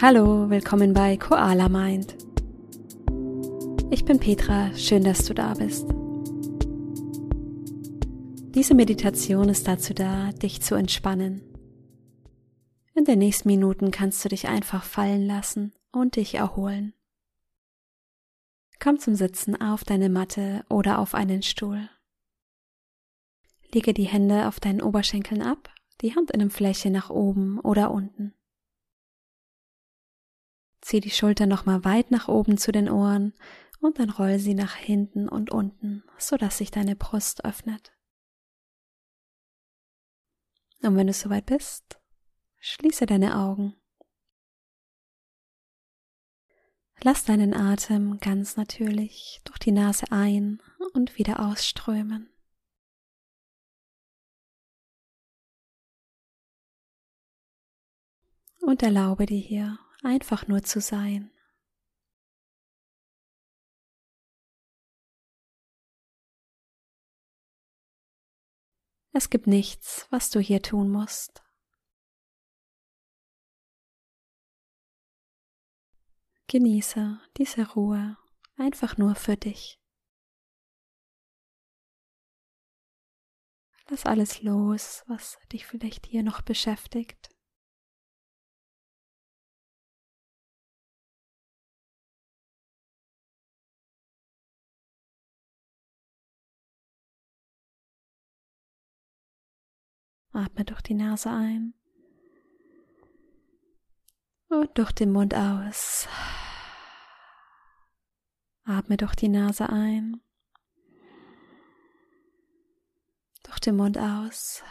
Hallo, willkommen bei Koala Mind. Ich bin Petra, schön, dass du da bist. Diese Meditation ist dazu da, dich zu entspannen. In den nächsten Minuten kannst du dich einfach fallen lassen und dich erholen. Komm zum Sitzen auf deine Matte oder auf einen Stuhl. Lege die Hände auf deinen Oberschenkeln ab, die Handinnenfläche nach oben oder unten. Zieh die Schulter nochmal weit nach oben zu den Ohren und dann roll sie nach hinten und unten, sodass sich deine Brust öffnet. Und wenn du soweit bist, schließe deine Augen. Lass deinen Atem ganz natürlich durch die Nase ein und wieder ausströmen. Und erlaube dir hier einfach nur zu sein. Es gibt nichts, was du hier tun musst. Genieße diese Ruhe einfach nur für dich. Lass alles los, was dich vielleicht hier noch beschäftigt. Atme durch die Nase ein und durch den Mund aus. Atme durch die Nase ein, durch den Mund aus.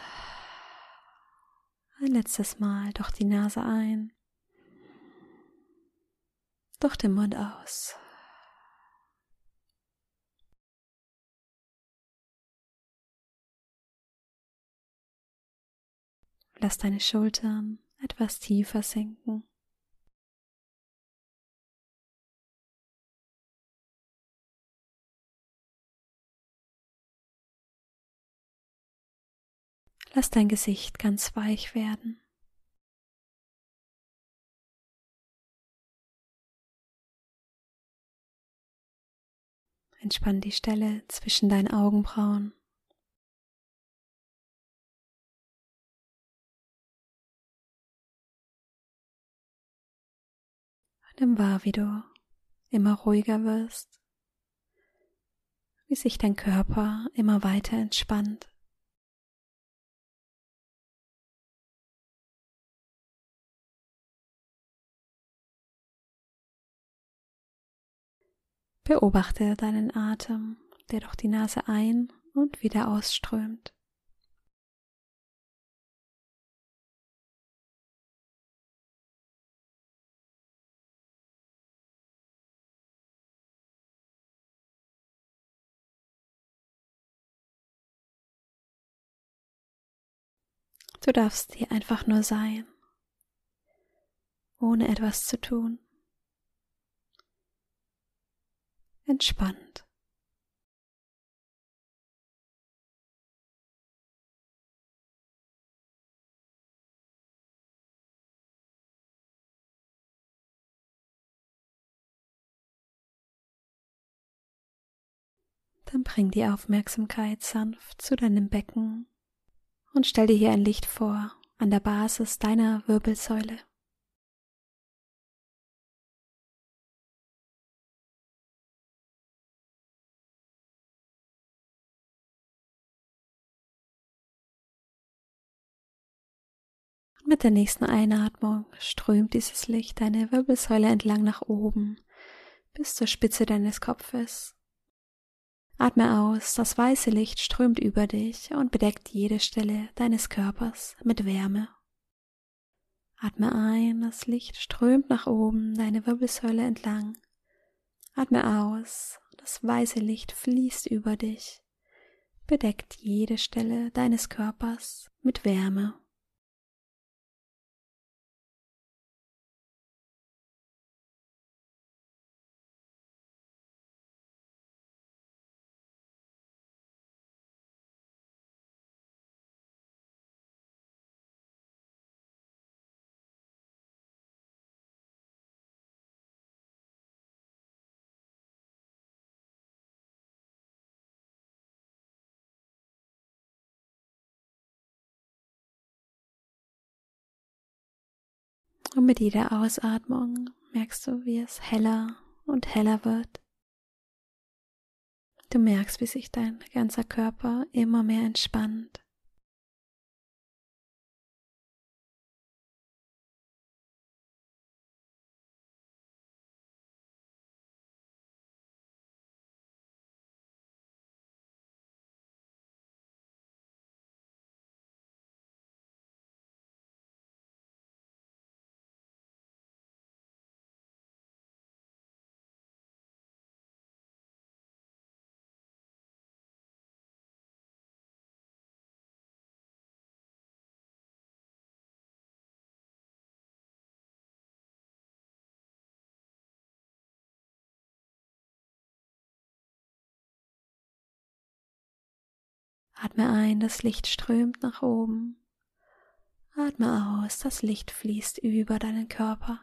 Ein letztes Mal durch die Nase ein, durch den Mund aus. Lass deine Schultern etwas tiefer sinken. Lass dein Gesicht ganz weich werden. Entspann die Stelle zwischen deinen Augenbrauen. Nimm wahr, wie du immer ruhiger wirst, wie sich dein Körper immer weiter entspannt. Beobachte deinen Atem, der durch die Nase ein und wieder ausströmt. Du darfst hier einfach nur sein, ohne etwas zu tun. Entspannt. Dann bring die Aufmerksamkeit sanft zu deinem Becken und stell dir hier ein Licht vor an der Basis deiner Wirbelsäule. mit der nächsten Einatmung strömt dieses Licht deine Wirbelsäule entlang nach oben bis zur Spitze deines Kopfes. Atme aus, das weiße Licht strömt über dich und bedeckt jede Stelle deines Körpers mit Wärme. Atme ein, das Licht strömt nach oben deine Wirbelsäule entlang. Atme aus, das weiße Licht fließt über dich, bedeckt jede Stelle deines Körpers mit Wärme. Und mit jeder Ausatmung merkst du, wie es heller und heller wird. Du merkst, wie sich dein ganzer Körper immer mehr entspannt. Atme ein, das Licht strömt nach oben. Atme aus, das Licht fließt über deinen Körper.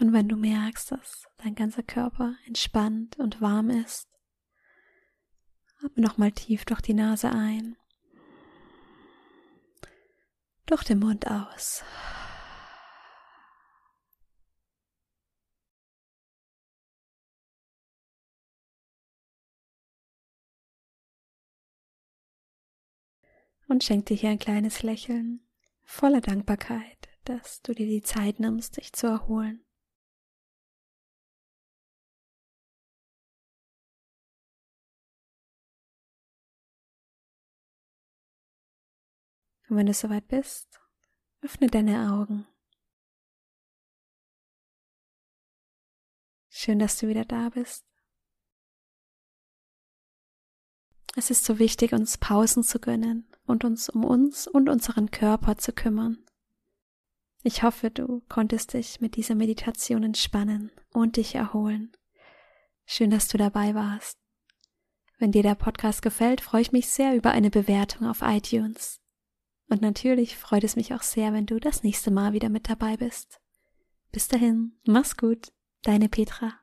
Und wenn du merkst, dass dein ganzer Körper entspannt und warm ist, atme nochmal tief durch die Nase ein, durch den Mund aus. Und schenk dir hier ein kleines Lächeln voller Dankbarkeit, dass du dir die Zeit nimmst, dich zu erholen. Und wenn du soweit bist, öffne deine Augen. Schön, dass du wieder da bist. Es ist so wichtig, uns Pausen zu gönnen und uns um uns und unseren Körper zu kümmern. Ich hoffe, du konntest dich mit dieser Meditation entspannen und dich erholen. Schön, dass du dabei warst. Wenn dir der Podcast gefällt, freue ich mich sehr über eine Bewertung auf iTunes. Und natürlich freut es mich auch sehr, wenn du das nächste Mal wieder mit dabei bist. Bis dahin, mach's gut, deine Petra.